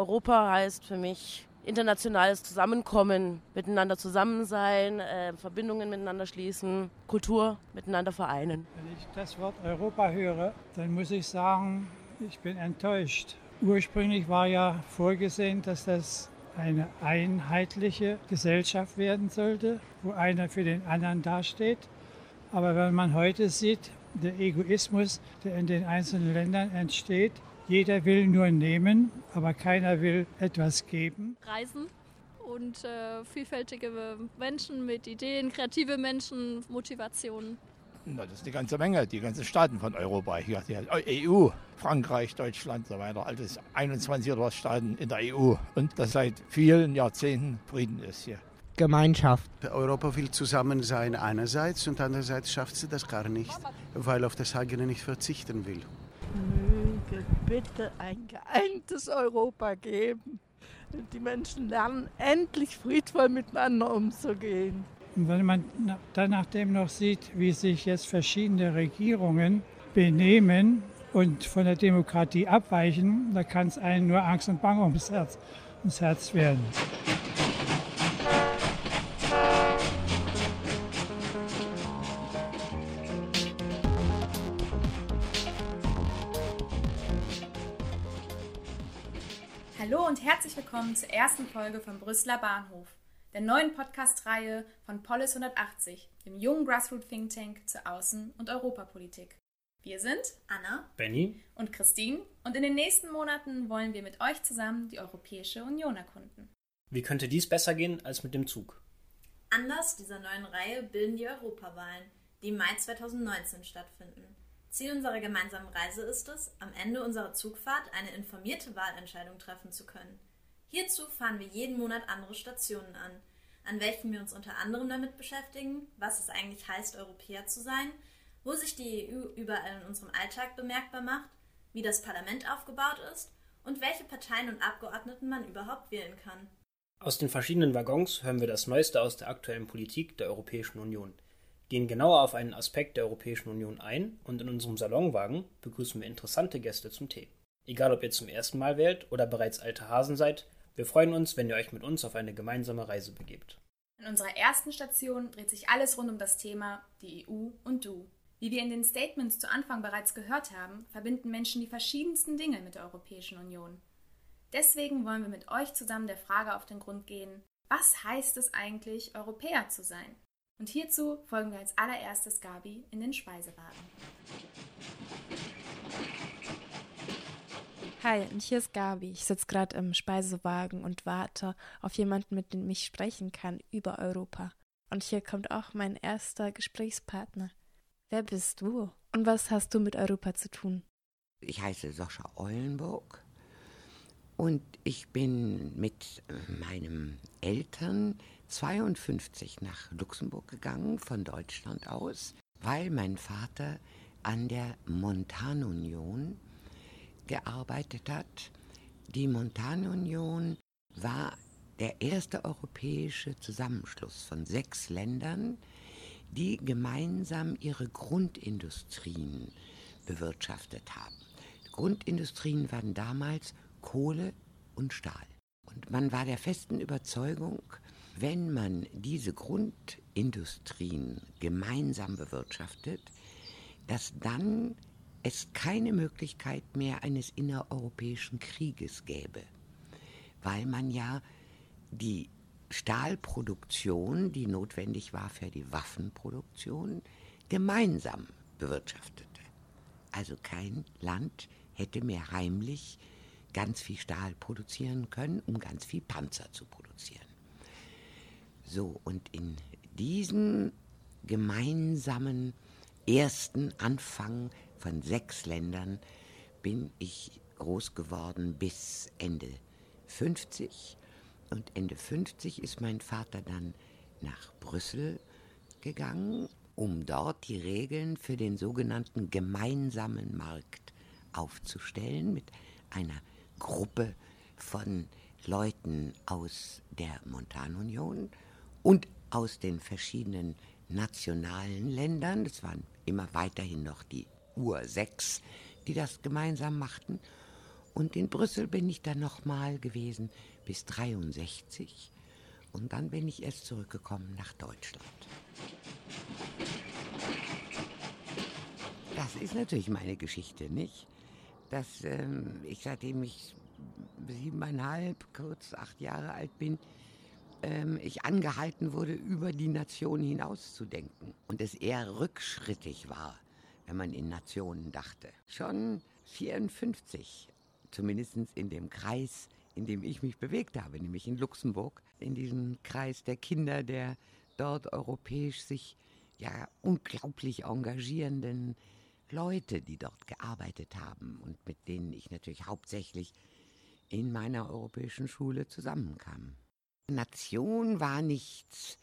Europa heißt für mich internationales Zusammenkommen, miteinander zusammen sein, äh, Verbindungen miteinander schließen, Kultur miteinander vereinen. Wenn ich das Wort Europa höre, dann muss ich sagen, ich bin enttäuscht. Ursprünglich war ja vorgesehen, dass das eine einheitliche Gesellschaft werden sollte, wo einer für den anderen dasteht. Aber wenn man heute sieht, der Egoismus, der in den einzelnen Ländern entsteht, jeder will nur nehmen, aber keiner will etwas geben. Reisen und äh, vielfältige Menschen mit Ideen, kreative Menschen, Motivationen. Na, das ist eine ganze Menge, die ganzen Staaten von Europa hier, die EU, Frankreich, Deutschland und so weiter. Alles 21 oder was Staaten in der EU. Und das seit vielen Jahrzehnten Frieden ist hier. Gemeinschaft. Europa will zusammen sein einerseits und andererseits schafft sie das gar nicht, weil auf das eigene nicht verzichten will möge bitte ein geeintes Europa geben. Die Menschen lernen endlich friedvoll miteinander umzugehen. Und wenn man dann nachdem noch sieht, wie sich jetzt verschiedene Regierungen benehmen und von der Demokratie abweichen, da kann es einen nur Angst und Bange ums Herz, ums Herz werden. Willkommen zur ersten Folge vom Brüsseler Bahnhof, der neuen Podcast-Reihe von Polis 180, dem jungen Grassroot Think Tank zur Außen- und Europapolitik. Wir sind Anna, Benny und Christine und in den nächsten Monaten wollen wir mit euch zusammen die Europäische Union erkunden. Wie könnte dies besser gehen als mit dem Zug? Anlass dieser neuen Reihe bilden die Europawahlen, die im Mai 2019 stattfinden. Ziel unserer gemeinsamen Reise ist es, am Ende unserer Zugfahrt eine informierte Wahlentscheidung treffen zu können. Hierzu fahren wir jeden Monat andere Stationen an, an welchen wir uns unter anderem damit beschäftigen, was es eigentlich heißt, Europäer zu sein, wo sich die EU überall in unserem Alltag bemerkbar macht, wie das Parlament aufgebaut ist und welche Parteien und Abgeordneten man überhaupt wählen kann. Aus den verschiedenen Waggons hören wir das Neueste aus der aktuellen Politik der Europäischen Union gehen genauer auf einen Aspekt der Europäischen Union ein und in unserem Salonwagen begrüßen wir interessante Gäste zum Tee. Egal ob ihr zum ersten Mal wählt oder bereits alte Hasen seid, wir freuen uns, wenn ihr euch mit uns auf eine gemeinsame Reise begebt. In unserer ersten Station dreht sich alles rund um das Thema die EU und du. Wie wir in den Statements zu Anfang bereits gehört haben, verbinden Menschen die verschiedensten Dinge mit der Europäischen Union. Deswegen wollen wir mit euch zusammen der Frage auf den Grund gehen, was heißt es eigentlich, Europäer zu sein? Und hierzu folgen wir als allererstes Gabi in den Speisewagen. Hi, und hier ist Gabi. Ich sitze gerade im Speisewagen und warte auf jemanden, mit dem ich sprechen kann über Europa. Und hier kommt auch mein erster Gesprächspartner. Wer bist du und was hast du mit Europa zu tun? Ich heiße Sascha Eulenburg und ich bin mit meinem Eltern 52 nach Luxemburg gegangen, von Deutschland aus, weil mein Vater an der Montanunion gearbeitet hat. Die Montanunion war der erste europäische Zusammenschluss von sechs Ländern, die gemeinsam ihre Grundindustrien bewirtschaftet haben. Die Grundindustrien waren damals Kohle und Stahl. Und man war der festen Überzeugung, wenn man diese Grundindustrien gemeinsam bewirtschaftet, dass dann es keine Möglichkeit mehr eines innereuropäischen Krieges gäbe, weil man ja die Stahlproduktion, die notwendig war für die Waffenproduktion, gemeinsam bewirtschaftete. Also kein Land hätte mehr heimlich ganz viel Stahl produzieren können, um ganz viel Panzer zu produzieren. So, und in diesem gemeinsamen ersten Anfang von sechs Ländern bin ich groß geworden bis Ende 50. Und Ende 50 ist mein Vater dann nach Brüssel gegangen, um dort die Regeln für den sogenannten gemeinsamen Markt aufzustellen mit einer Gruppe von Leuten aus der Montanunion und aus den verschiedenen nationalen Ländern. Es waren immer weiterhin noch die Ur-6, die das gemeinsam machten. Und in Brüssel bin ich dann nochmal gewesen bis 63. Und dann bin ich erst zurückgekommen nach Deutschland. Das ist natürlich meine Geschichte, nicht? Dass ähm, ich, seitdem ich siebeneinhalb, kurz acht Jahre alt bin, ähm, ich angehalten wurde, über die Nation hinauszudenken. Und es eher rückschrittig war, wenn man in Nationen dachte. Schon 54, zumindest in dem Kreis, in dem ich mich bewegt habe, nämlich in Luxemburg, in diesem Kreis der Kinder der dort europäisch sich ja unglaublich engagierenden Leute, die dort gearbeitet haben und mit denen ich natürlich hauptsächlich in meiner europäischen Schule zusammenkam. Nation war nichts,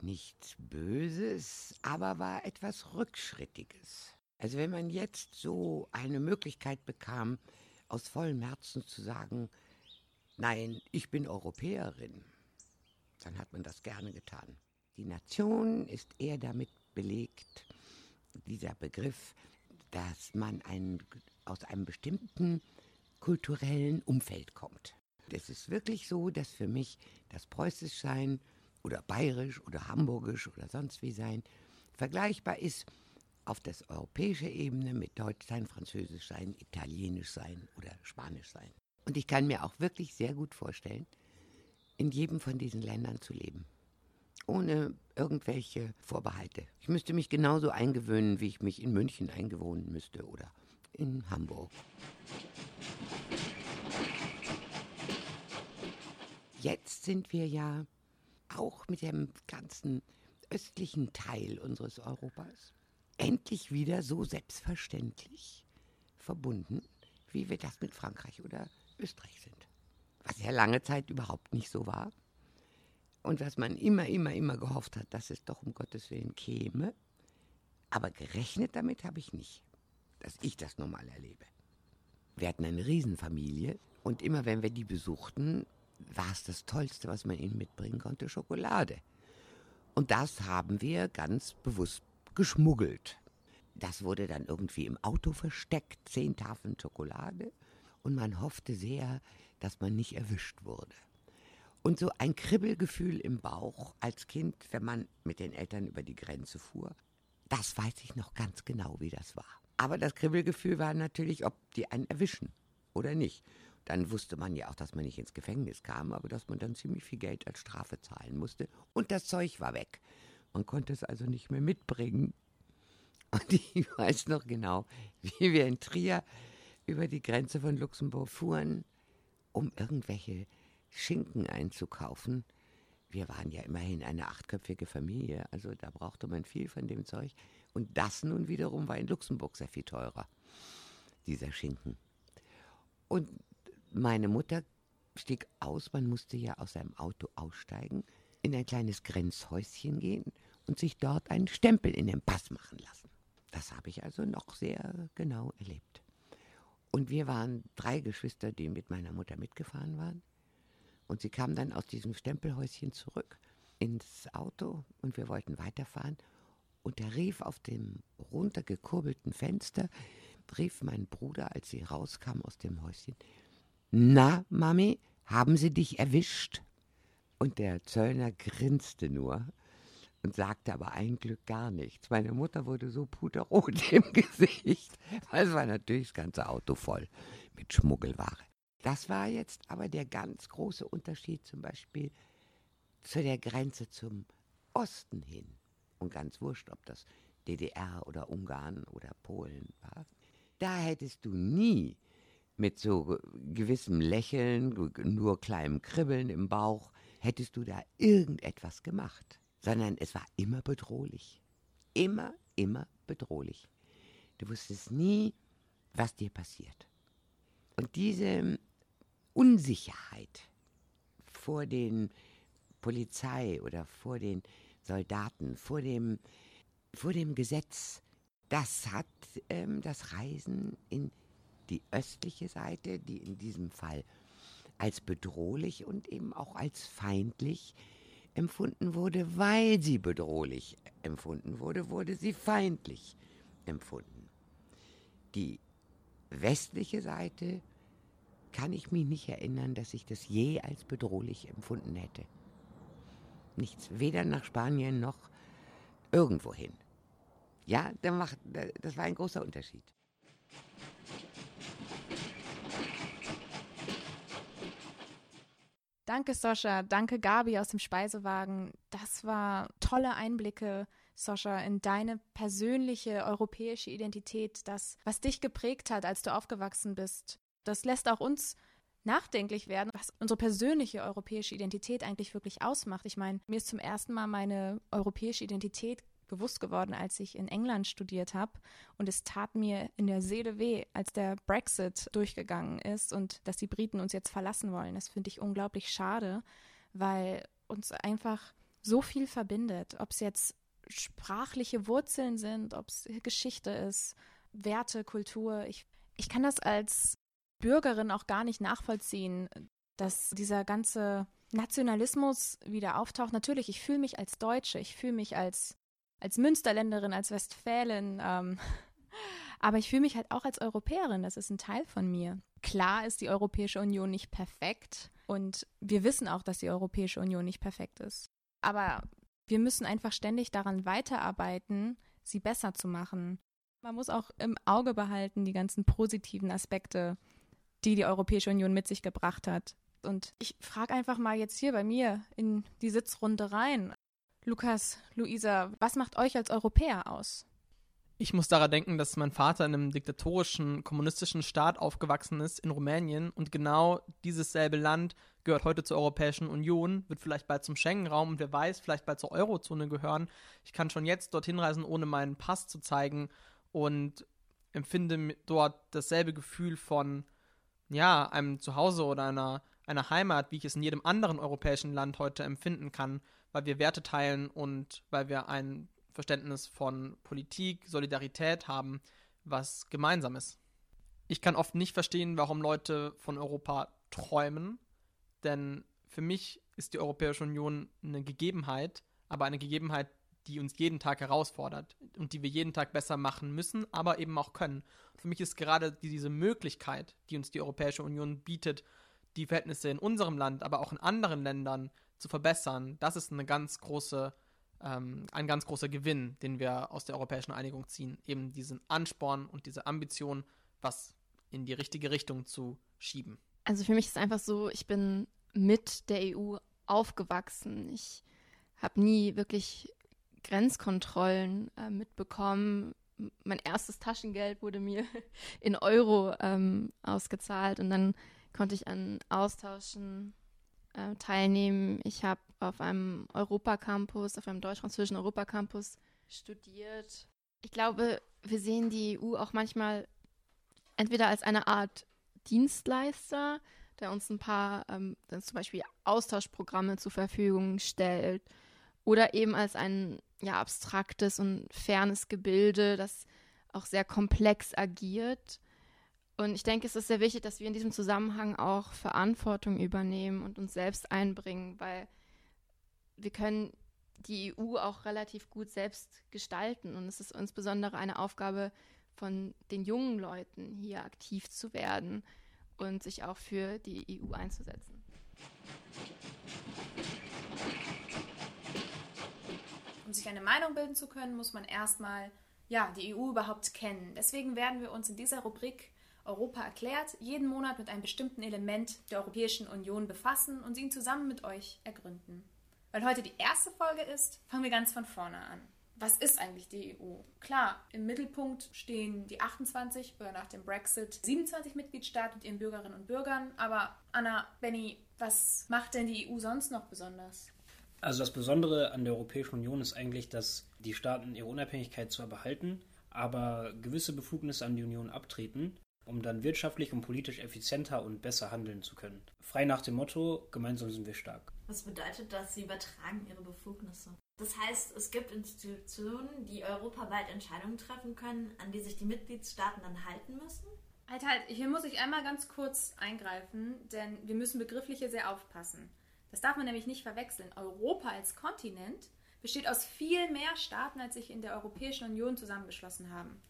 nichts Böses, aber war etwas Rückschrittiges. Also wenn man jetzt so eine Möglichkeit bekam, aus vollem Herzen zu sagen, nein, ich bin Europäerin, dann hat man das gerne getan. Die Nation ist eher damit belegt, dieser Begriff, dass man ein, aus einem bestimmten kulturellen Umfeld kommt. Es ist wirklich so, dass für mich das Preußisch sein oder Bayerisch oder Hamburgisch oder sonst wie sein vergleichbar ist auf das europäische Ebene mit Deutsch sein, Französisch sein, Italienisch sein oder Spanisch sein. Und ich kann mir auch wirklich sehr gut vorstellen, in jedem von diesen Ländern zu leben. Ohne irgendwelche Vorbehalte. Ich müsste mich genauso eingewöhnen, wie ich mich in München eingewöhnen müsste oder in Hamburg. Jetzt sind wir ja auch mit dem ganzen östlichen Teil unseres Europas endlich wieder so selbstverständlich verbunden, wie wir das mit Frankreich oder Österreich sind. Was ja lange Zeit überhaupt nicht so war. Und was man immer, immer, immer gehofft hat, dass es doch um Gottes Willen käme. Aber gerechnet damit habe ich nicht, dass ich das normal erlebe. Wir hatten eine Riesenfamilie und immer wenn wir die besuchten, war es das Tollste, was man ihnen mitbringen konnte, Schokolade. Und das haben wir ganz bewusst geschmuggelt. Das wurde dann irgendwie im Auto versteckt, zehn Tafeln Schokolade. Und man hoffte sehr, dass man nicht erwischt wurde. Und so ein Kribbelgefühl im Bauch als Kind, wenn man mit den Eltern über die Grenze fuhr, das weiß ich noch ganz genau, wie das war. Aber das Kribbelgefühl war natürlich, ob die einen erwischen oder nicht. Dann wusste man ja auch, dass man nicht ins Gefängnis kam, aber dass man dann ziemlich viel Geld als Strafe zahlen musste. Und das Zeug war weg. Man konnte es also nicht mehr mitbringen. Und ich weiß noch genau, wie wir in Trier über die Grenze von Luxemburg fuhren, um irgendwelche Schinken einzukaufen. Wir waren ja immerhin eine achtköpfige Familie, also da brauchte man viel von dem Zeug. Und das nun wiederum war in Luxemburg sehr viel teurer, dieser Schinken. Und meine Mutter stieg aus, man musste ja aus seinem Auto aussteigen, in ein kleines Grenzhäuschen gehen und sich dort einen Stempel in den Pass machen lassen. Das habe ich also noch sehr genau erlebt. Und wir waren drei Geschwister, die mit meiner Mutter mitgefahren waren. Und sie kam dann aus diesem Stempelhäuschen zurück ins Auto und wir wollten weiterfahren. Und er rief auf dem runtergekurbelten Fenster, rief mein Bruder, als sie rauskam aus dem Häuschen, Na, Mami, haben sie dich erwischt? Und der Zöllner grinste nur und sagte aber ein Glück gar nichts. Meine Mutter wurde so puterrot im Gesicht, weil es war natürlich das ganze Auto voll mit Schmuggelware. Das war jetzt aber der ganz große Unterschied zum Beispiel zu der Grenze zum Osten hin. Und ganz wurscht, ob das DDR oder Ungarn oder Polen war. Da hättest du nie mit so gewissem Lächeln, nur kleinem Kribbeln im Bauch, hättest du da irgendetwas gemacht sondern es war immer bedrohlich. Immer, immer bedrohlich. Du wusstest nie, was dir passiert. Und diese Unsicherheit vor den Polizei oder vor den Soldaten, vor dem, vor dem Gesetz, das hat ähm, das Reisen in die östliche Seite, die in diesem Fall als bedrohlich und eben auch als feindlich empfunden wurde, weil sie bedrohlich empfunden wurde, wurde sie feindlich empfunden. Die westliche Seite kann ich mich nicht erinnern, dass ich das je als bedrohlich empfunden hätte. Nichts, weder nach Spanien noch irgendwohin. Ja, das war ein großer Unterschied. Danke, Soscha. Danke, Gabi aus dem Speisewagen. Das war tolle Einblicke, Soscha, in deine persönliche europäische Identität, das, was dich geprägt hat, als du aufgewachsen bist. Das lässt auch uns nachdenklich werden, was unsere persönliche europäische Identität eigentlich wirklich ausmacht. Ich meine, mir ist zum ersten Mal meine europäische Identität bewusst geworden, als ich in England studiert habe. Und es tat mir in der Seele weh, als der Brexit durchgegangen ist und dass die Briten uns jetzt verlassen wollen. Das finde ich unglaublich schade, weil uns einfach so viel verbindet. Ob es jetzt sprachliche Wurzeln sind, ob es Geschichte ist, Werte, Kultur. Ich, ich kann das als Bürgerin auch gar nicht nachvollziehen, dass dieser ganze Nationalismus wieder auftaucht. Natürlich, ich fühle mich als Deutsche, ich fühle mich als als Münsterländerin, als Westfälin. Ähm, aber ich fühle mich halt auch als Europäerin. Das ist ein Teil von mir. Klar ist die Europäische Union nicht perfekt und wir wissen auch, dass die Europäische Union nicht perfekt ist. Aber wir müssen einfach ständig daran weiterarbeiten, sie besser zu machen. Man muss auch im Auge behalten die ganzen positiven Aspekte, die die Europäische Union mit sich gebracht hat. Und ich frage einfach mal jetzt hier bei mir in die Sitzrunde rein. Lukas, Luisa, was macht euch als Europäer aus? Ich muss daran denken, dass mein Vater in einem diktatorischen, kommunistischen Staat aufgewachsen ist, in Rumänien. Und genau dieses selbe Land gehört heute zur Europäischen Union, wird vielleicht bald zum Schengen-Raum und wer weiß, vielleicht bald zur Eurozone gehören. Ich kann schon jetzt dorthin reisen, ohne meinen Pass zu zeigen und empfinde dort dasselbe Gefühl von, ja, einem Zuhause oder einer, einer Heimat, wie ich es in jedem anderen europäischen Land heute empfinden kann weil wir Werte teilen und weil wir ein Verständnis von Politik, Solidarität haben, was gemeinsam ist. Ich kann oft nicht verstehen, warum Leute von Europa träumen, denn für mich ist die Europäische Union eine Gegebenheit, aber eine Gegebenheit, die uns jeden Tag herausfordert und die wir jeden Tag besser machen müssen, aber eben auch können. Für mich ist gerade diese Möglichkeit, die uns die Europäische Union bietet, die Verhältnisse in unserem Land, aber auch in anderen Ländern zu verbessern, das ist eine ganz große, ähm, ein ganz großer Gewinn, den wir aus der europäischen Einigung ziehen. Eben diesen Ansporn und diese Ambition, was in die richtige Richtung zu schieben. Also für mich ist es einfach so, ich bin mit der EU aufgewachsen. Ich habe nie wirklich Grenzkontrollen äh, mitbekommen. Mein erstes Taschengeld wurde mir in Euro ähm, ausgezahlt und dann konnte ich an Austauschen äh, teilnehmen. Ich habe auf einem Europacampus, auf einem deutsch-französischen Europacampus studiert. Ich glaube, wir sehen die EU auch manchmal entweder als eine Art Dienstleister, der uns ein paar ähm, zum Beispiel Austauschprogramme zur Verfügung stellt, oder eben als ein ja, abstraktes und fernes Gebilde, das auch sehr komplex agiert und ich denke, es ist sehr wichtig, dass wir in diesem Zusammenhang auch Verantwortung übernehmen und uns selbst einbringen, weil wir können die EU auch relativ gut selbst gestalten. Und es ist insbesondere eine Aufgabe von den jungen Leuten, hier aktiv zu werden und sich auch für die EU einzusetzen. Um sich eine Meinung bilden zu können, muss man erstmal ja, die EU überhaupt kennen. Deswegen werden wir uns in dieser Rubrik Europa erklärt, jeden Monat mit einem bestimmten Element der Europäischen Union befassen und ihn zusammen mit euch ergründen. Weil heute die erste Folge ist, fangen wir ganz von vorne an. Was ist eigentlich die EU? Klar, im Mittelpunkt stehen die 28 oder nach dem Brexit 27 Mitgliedstaaten mit ihren Bürgerinnen und Bürgern. Aber Anna, Benny, was macht denn die EU sonst noch besonders? Also das Besondere an der Europäischen Union ist eigentlich, dass die Staaten ihre Unabhängigkeit zwar behalten, aber gewisse Befugnisse an die Union abtreten um dann wirtschaftlich und politisch effizienter und besser handeln zu können. Frei nach dem Motto, gemeinsam sind wir stark. Was bedeutet das? Sie übertragen ihre Befugnisse. Das heißt, es gibt Institutionen, die europaweit Entscheidungen treffen können, an die sich die Mitgliedstaaten dann halten müssen? Halt, halt, hier muss ich einmal ganz kurz eingreifen, denn wir müssen begrifflich hier sehr aufpassen. Das darf man nämlich nicht verwechseln. Europa als Kontinent besteht aus viel mehr Staaten, als sich in der Europäischen Union zusammengeschlossen haben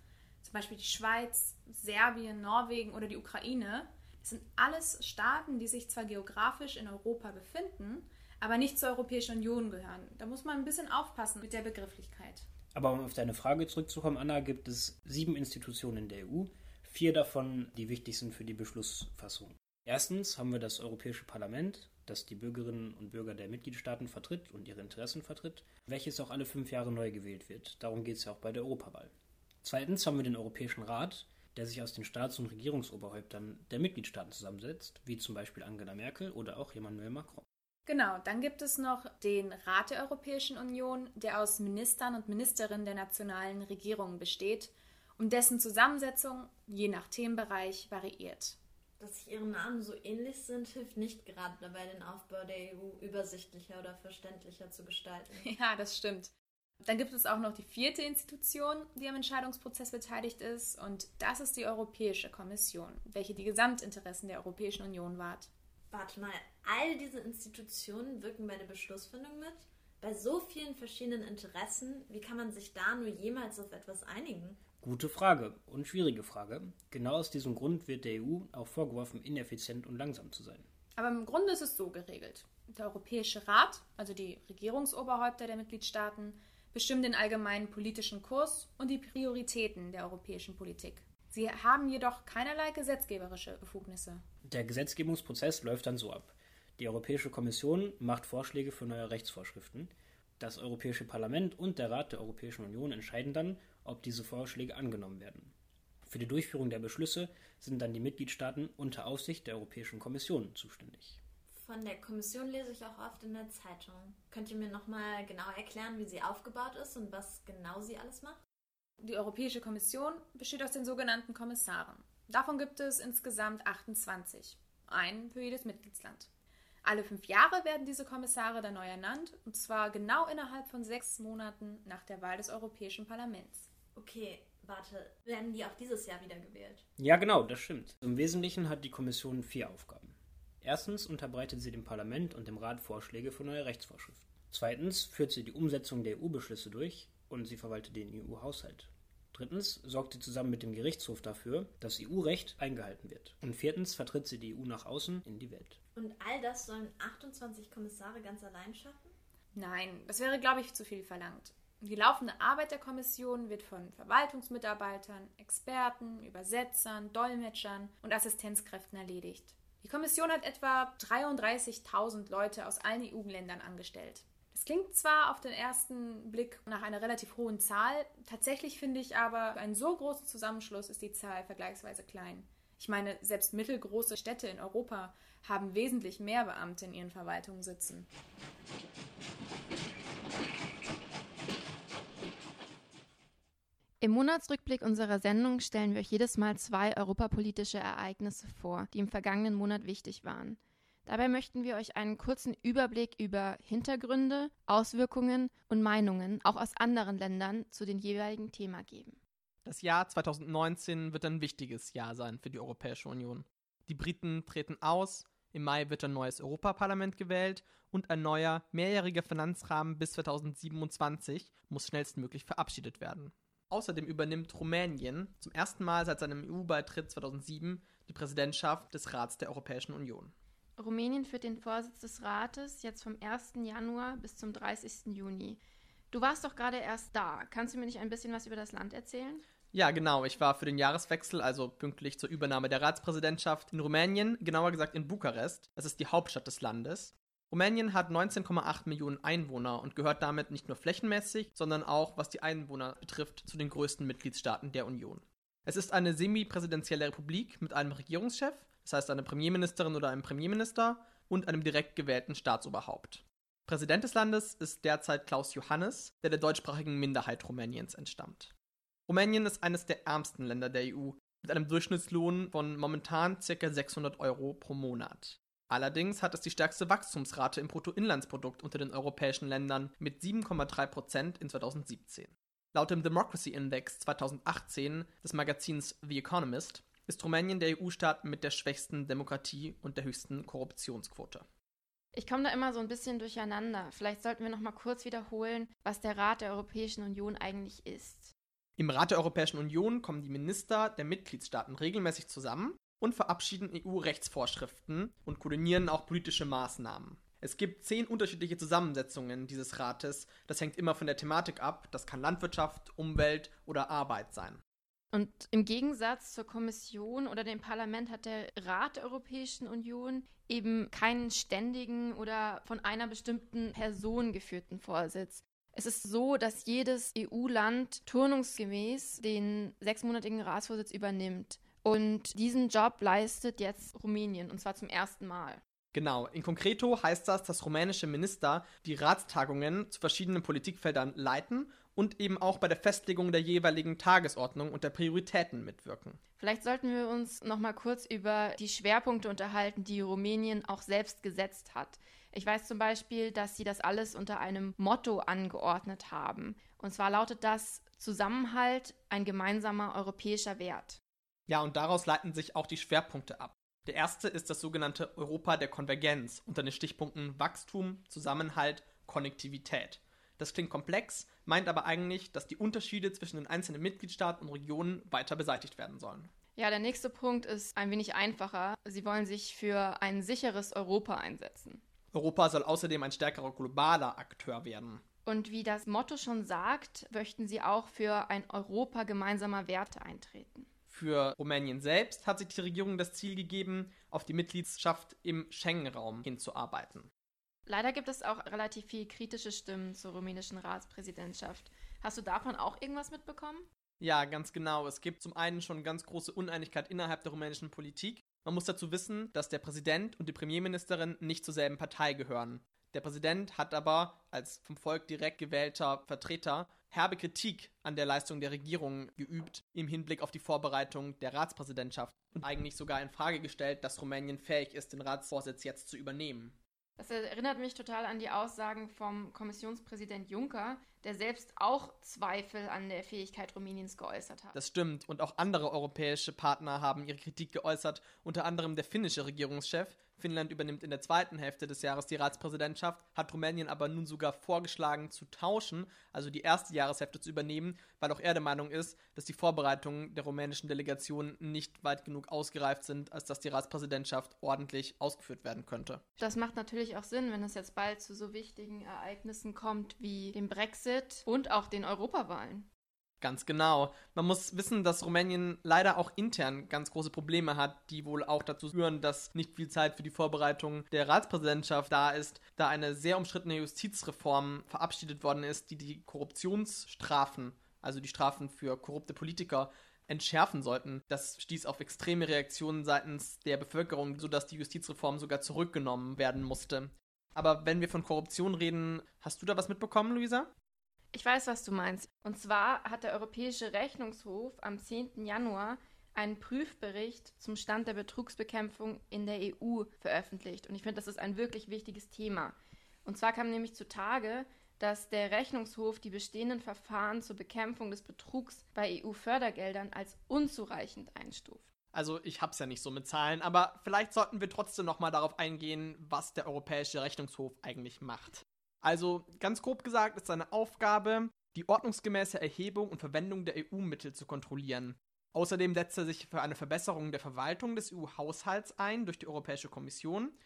zum Beispiel die Schweiz, Serbien, Norwegen oder die Ukraine, Es sind alles Staaten, die sich zwar geografisch in Europa befinden, aber nicht zur Europäischen Union gehören. Da muss man ein bisschen aufpassen mit der Begrifflichkeit. Aber um auf deine Frage zurückzukommen, Anna, gibt es sieben Institutionen in der EU, vier davon, die wichtig sind für die Beschlussfassung. Erstens haben wir das Europäische Parlament, das die Bürgerinnen und Bürger der Mitgliedstaaten vertritt und ihre Interessen vertritt, welches auch alle fünf Jahre neu gewählt wird. Darum geht es ja auch bei der Europawahl. Zweitens haben wir den Europäischen Rat, der sich aus den Staats- und Regierungsoberhäuptern der Mitgliedstaaten zusammensetzt, wie zum Beispiel Angela Merkel oder auch Emmanuel Macron. Genau, dann gibt es noch den Rat der Europäischen Union, der aus Ministern und Ministerinnen der nationalen Regierungen besteht und dessen Zusammensetzung je nach Themenbereich variiert. Dass sich ihre Namen so ähnlich sind, hilft nicht gerade dabei, den Aufbau der EU übersichtlicher oder verständlicher zu gestalten. Ja, das stimmt. Dann gibt es auch noch die vierte Institution, die am Entscheidungsprozess beteiligt ist, und das ist die Europäische Kommission, welche die Gesamtinteressen der Europäischen Union wahrt. Warte mal, all diese Institutionen wirken bei der Beschlussfindung mit? Bei so vielen verschiedenen Interessen, wie kann man sich da nur jemals auf etwas einigen? Gute Frage und schwierige Frage. Genau aus diesem Grund wird der EU auch vorgeworfen, ineffizient und langsam zu sein. Aber im Grunde ist es so geregelt. Der Europäische Rat, also die Regierungsoberhäupter der Mitgliedstaaten, bestimmen den allgemeinen politischen Kurs und die Prioritäten der europäischen Politik. Sie haben jedoch keinerlei gesetzgeberische Befugnisse. Der Gesetzgebungsprozess läuft dann so ab. Die Europäische Kommission macht Vorschläge für neue Rechtsvorschriften. Das Europäische Parlament und der Rat der Europäischen Union entscheiden dann, ob diese Vorschläge angenommen werden. Für die Durchführung der Beschlüsse sind dann die Mitgliedstaaten unter Aufsicht der Europäischen Kommission zuständig. Von der Kommission lese ich auch oft in der Zeitung. Könnt ihr mir nochmal genau erklären, wie sie aufgebaut ist und was genau sie alles macht? Die Europäische Kommission besteht aus den sogenannten Kommissaren. Davon gibt es insgesamt 28, einen für jedes Mitgliedsland. Alle fünf Jahre werden diese Kommissare dann neu ernannt, und zwar genau innerhalb von sechs Monaten nach der Wahl des Europäischen Parlaments. Okay, warte, werden die auch dieses Jahr wieder gewählt? Ja, genau, das stimmt. Im Wesentlichen hat die Kommission vier Aufgaben. Erstens unterbreitet sie dem Parlament und dem Rat Vorschläge für neue Rechtsvorschriften. Zweitens führt sie die Umsetzung der EU-Beschlüsse durch und sie verwaltet den EU-Haushalt. Drittens sorgt sie zusammen mit dem Gerichtshof dafür, dass EU-Recht eingehalten wird. Und viertens vertritt sie die EU nach außen in die Welt. Und all das sollen 28 Kommissare ganz allein schaffen? Nein, das wäre, glaube ich, zu viel verlangt. Die laufende Arbeit der Kommission wird von Verwaltungsmitarbeitern, Experten, Übersetzern, Dolmetschern und Assistenzkräften erledigt. Die Kommission hat etwa 33.000 Leute aus allen EU-Ländern angestellt. Das klingt zwar auf den ersten Blick nach einer relativ hohen Zahl, tatsächlich finde ich aber, für einen so großen Zusammenschluss ist die Zahl vergleichsweise klein. Ich meine, selbst mittelgroße Städte in Europa haben wesentlich mehr Beamte in ihren Verwaltungen sitzen. Im Monatsrückblick unserer Sendung stellen wir euch jedes Mal zwei europapolitische Ereignisse vor, die im vergangenen Monat wichtig waren. Dabei möchten wir euch einen kurzen Überblick über Hintergründe, Auswirkungen und Meinungen auch aus anderen Ländern zu den jeweiligen Thema geben. Das Jahr 2019 wird ein wichtiges Jahr sein für die Europäische Union. Die Briten treten aus, im Mai wird ein neues Europaparlament gewählt und ein neuer mehrjähriger Finanzrahmen bis 2027 muss schnellstmöglich verabschiedet werden. Außerdem übernimmt Rumänien zum ersten Mal seit seinem EU-Beitritt 2007 die Präsidentschaft des Rats der Europäischen Union. Rumänien führt den Vorsitz des Rates jetzt vom 1. Januar bis zum 30. Juni. Du warst doch gerade erst da. Kannst du mir nicht ein bisschen was über das Land erzählen? Ja, genau. Ich war für den Jahreswechsel, also pünktlich zur Übernahme der Ratspräsidentschaft, in Rumänien, genauer gesagt in Bukarest. Das ist die Hauptstadt des Landes. Rumänien hat 19,8 Millionen Einwohner und gehört damit nicht nur flächenmäßig, sondern auch, was die Einwohner betrifft, zu den größten Mitgliedstaaten der Union. Es ist eine semi-präsidentielle Republik mit einem Regierungschef, das heißt einer Premierministerin oder einem Premierminister und einem direkt gewählten Staatsoberhaupt. Präsident des Landes ist derzeit Klaus Johannes, der der deutschsprachigen Minderheit Rumäniens entstammt. Rumänien ist eines der ärmsten Länder der EU, mit einem Durchschnittslohn von momentan ca. 600 Euro pro Monat. Allerdings hat es die stärkste Wachstumsrate im Bruttoinlandsprodukt unter den europäischen Ländern mit 7,3% in 2017. Laut dem Democracy Index 2018 des Magazins The Economist ist Rumänien der EU-Staat mit der schwächsten Demokratie und der höchsten Korruptionsquote. Ich komme da immer so ein bisschen durcheinander. Vielleicht sollten wir noch mal kurz wiederholen, was der Rat der Europäischen Union eigentlich ist. Im Rat der Europäischen Union kommen die Minister der Mitgliedstaaten regelmäßig zusammen und verabschieden EU-Rechtsvorschriften und koordinieren auch politische Maßnahmen. Es gibt zehn unterschiedliche Zusammensetzungen dieses Rates. Das hängt immer von der Thematik ab. Das kann Landwirtschaft, Umwelt oder Arbeit sein. Und im Gegensatz zur Kommission oder dem Parlament hat der Rat der Europäischen Union eben keinen ständigen oder von einer bestimmten Person geführten Vorsitz. Es ist so, dass jedes EU-Land turnungsgemäß den sechsmonatigen Ratsvorsitz übernimmt. Und diesen Job leistet jetzt Rumänien, und zwar zum ersten Mal. Genau, in concreto heißt das, dass rumänische Minister die Ratstagungen zu verschiedenen Politikfeldern leiten und eben auch bei der Festlegung der jeweiligen Tagesordnung und der Prioritäten mitwirken. Vielleicht sollten wir uns noch mal kurz über die Schwerpunkte unterhalten, die Rumänien auch selbst gesetzt hat. Ich weiß zum Beispiel, dass sie das alles unter einem Motto angeordnet haben. Und zwar lautet das Zusammenhalt, ein gemeinsamer europäischer Wert. Ja, und daraus leiten sich auch die Schwerpunkte ab. Der erste ist das sogenannte Europa der Konvergenz unter den Stichpunkten Wachstum, Zusammenhalt, Konnektivität. Das klingt komplex, meint aber eigentlich, dass die Unterschiede zwischen den einzelnen Mitgliedstaaten und Regionen weiter beseitigt werden sollen. Ja, der nächste Punkt ist ein wenig einfacher. Sie wollen sich für ein sicheres Europa einsetzen. Europa soll außerdem ein stärkerer globaler Akteur werden. Und wie das Motto schon sagt, möchten sie auch für ein Europa gemeinsamer Werte eintreten. Für Rumänien selbst hat sich die Regierung das Ziel gegeben, auf die Mitgliedschaft im Schengen-Raum hinzuarbeiten. Leider gibt es auch relativ viel kritische Stimmen zur rumänischen Ratspräsidentschaft. Hast du davon auch irgendwas mitbekommen? Ja, ganz genau. Es gibt zum einen schon ganz große Uneinigkeit innerhalb der rumänischen Politik. Man muss dazu wissen, dass der Präsident und die Premierministerin nicht zur selben Partei gehören. Der Präsident hat aber als vom Volk direkt gewählter Vertreter herbe Kritik an der Leistung der Regierung geübt im Hinblick auf die Vorbereitung der Ratspräsidentschaft und eigentlich sogar in Frage gestellt, dass Rumänien fähig ist, den Ratsvorsitz jetzt zu übernehmen. Das erinnert mich total an die Aussagen vom Kommissionspräsident Juncker, der selbst auch Zweifel an der Fähigkeit Rumäniens geäußert hat. Das stimmt. Und auch andere europäische Partner haben ihre Kritik geäußert, unter anderem der finnische Regierungschef, Finnland übernimmt in der zweiten Hälfte des Jahres die Ratspräsidentschaft, hat Rumänien aber nun sogar vorgeschlagen zu tauschen, also die erste Jahreshälfte zu übernehmen, weil auch er der Meinung ist, dass die Vorbereitungen der rumänischen Delegation nicht weit genug ausgereift sind, als dass die Ratspräsidentschaft ordentlich ausgeführt werden könnte. Das macht natürlich auch Sinn, wenn es jetzt bald zu so wichtigen Ereignissen kommt wie dem Brexit und auch den Europawahlen. Ganz genau. Man muss wissen, dass Rumänien leider auch intern ganz große Probleme hat, die wohl auch dazu führen, dass nicht viel Zeit für die Vorbereitung der Ratspräsidentschaft da ist, da eine sehr umstrittene Justizreform verabschiedet worden ist, die die Korruptionsstrafen, also die Strafen für korrupte Politiker, entschärfen sollten. Das stieß auf extreme Reaktionen seitens der Bevölkerung, sodass die Justizreform sogar zurückgenommen werden musste. Aber wenn wir von Korruption reden, hast du da was mitbekommen, Luisa? Ich weiß, was du meinst. Und zwar hat der Europäische Rechnungshof am 10. Januar einen Prüfbericht zum Stand der Betrugsbekämpfung in der EU veröffentlicht. Und ich finde, das ist ein wirklich wichtiges Thema. Und zwar kam nämlich zutage, dass der Rechnungshof die bestehenden Verfahren zur Bekämpfung des Betrugs bei EU-Fördergeldern als unzureichend einstuft. Also ich hab's ja nicht so mit Zahlen, aber vielleicht sollten wir trotzdem noch mal darauf eingehen, was der Europäische Rechnungshof eigentlich macht. Also ganz grob gesagt ist seine Aufgabe, die ordnungsgemäße Erhebung und Verwendung der EU-Mittel zu kontrollieren. Außerdem setzt er sich für eine Verbesserung der Verwaltung des EU-Haushalts ein durch die Europäische Kommission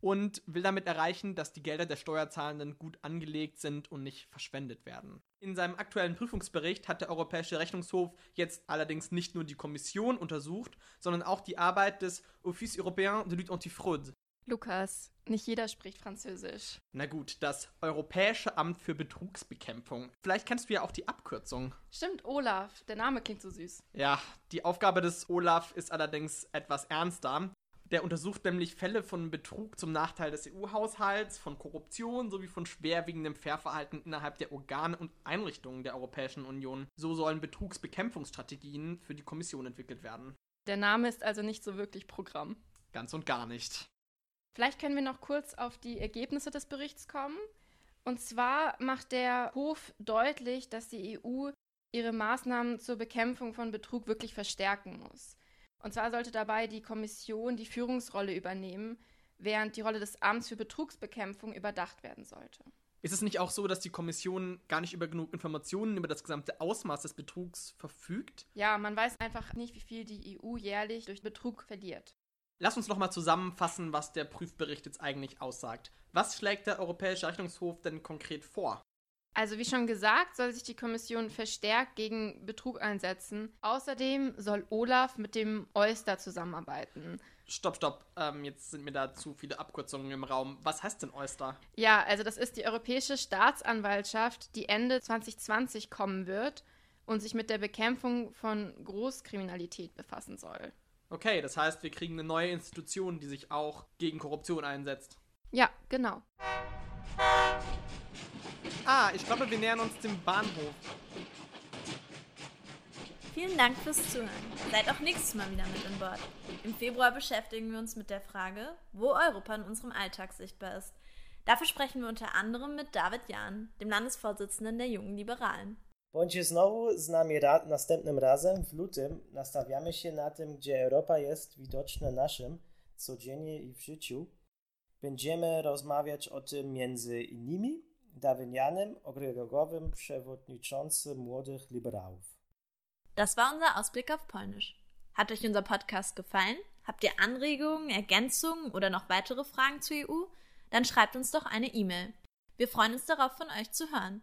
und will damit erreichen, dass die Gelder der Steuerzahlenden gut angelegt sind und nicht verschwendet werden. In seinem aktuellen Prüfungsbericht hat der Europäische Rechnungshof jetzt allerdings nicht nur die Kommission untersucht, sondern auch die Arbeit des Office Européen de Lutte Antifraude, Lukas, nicht jeder spricht Französisch. Na gut, das Europäische Amt für Betrugsbekämpfung. Vielleicht kennst du ja auch die Abkürzung. Stimmt, Olaf. Der Name klingt so süß. Ja, die Aufgabe des Olaf ist allerdings etwas ernster. Der untersucht nämlich Fälle von Betrug zum Nachteil des EU-Haushalts, von Korruption sowie von schwerwiegendem Fairverhalten innerhalb der Organe und Einrichtungen der Europäischen Union. So sollen Betrugsbekämpfungsstrategien für die Kommission entwickelt werden. Der Name ist also nicht so wirklich Programm. Ganz und gar nicht. Vielleicht können wir noch kurz auf die Ergebnisse des Berichts kommen. Und zwar macht der Hof deutlich, dass die EU ihre Maßnahmen zur Bekämpfung von Betrug wirklich verstärken muss. Und zwar sollte dabei die Kommission die Führungsrolle übernehmen, während die Rolle des Amts für Betrugsbekämpfung überdacht werden sollte. Ist es nicht auch so, dass die Kommission gar nicht über genug Informationen über das gesamte Ausmaß des Betrugs verfügt? Ja, man weiß einfach nicht, wie viel die EU jährlich durch Betrug verliert. Lass uns nochmal zusammenfassen, was der Prüfbericht jetzt eigentlich aussagt. Was schlägt der Europäische Rechnungshof denn konkret vor? Also wie schon gesagt, soll sich die Kommission verstärkt gegen Betrug einsetzen. Außerdem soll Olaf mit dem Oyster zusammenarbeiten. Stopp, stopp. Ähm, jetzt sind mir da zu viele Abkürzungen im Raum. Was heißt denn Oyster? Ja, also das ist die Europäische Staatsanwaltschaft, die Ende 2020 kommen wird und sich mit der Bekämpfung von Großkriminalität befassen soll. Okay, das heißt, wir kriegen eine neue Institution, die sich auch gegen Korruption einsetzt. Ja, genau. Ah, ich glaube, wir nähern uns dem Bahnhof. Vielen Dank fürs Zuhören. Seid auch nächstes Mal wieder mit an Bord. Im Februar beschäftigen wir uns mit der Frage, wo Europa in unserem Alltag sichtbar ist. Dafür sprechen wir unter anderem mit David Jahn, dem Landesvorsitzenden der Jungen Liberalen. Bądźcie znowu z nami ra następnym razem w lutym. Nastawiamy się na tym, gdzie Europa jest widoczna naszym codziennie i w życiu. Będziemy rozmawiać o tym między innymi Dawianem Ogregowym, przewodniczącym Młodych Liberałów. Das war unser Ausblick auf Polnisch. Hat euch unser Podcast gefallen? Habt ihr Anregungen, Ergänzungen oder noch weitere Fragen zur EU? Dann schreibt uns doch eine E-Mail. Wir freuen uns darauf, von euch zu hören.